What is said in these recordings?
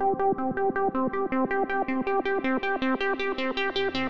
Thank you.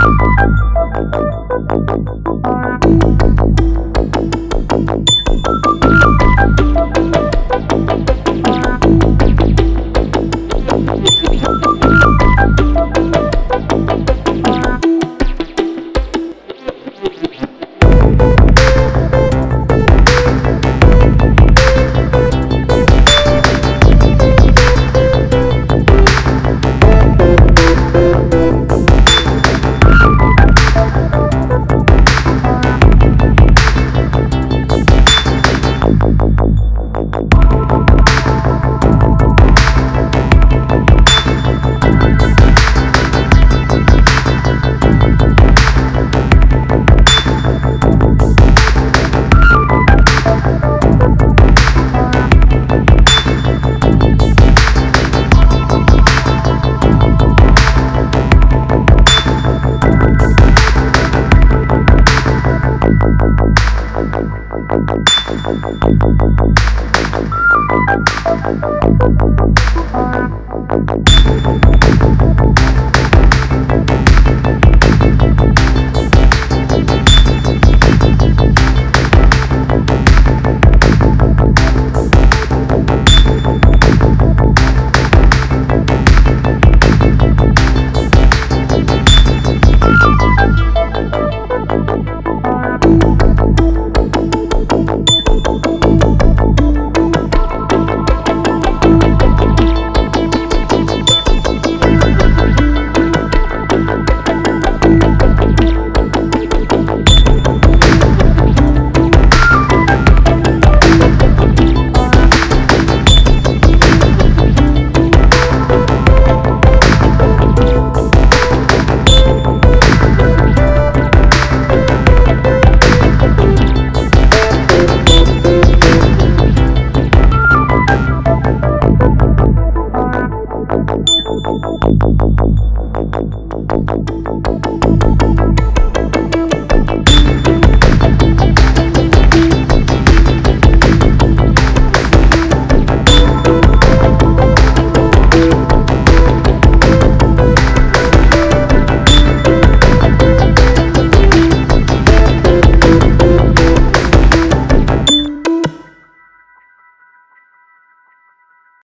Thank you. Thank you. Boom, boom,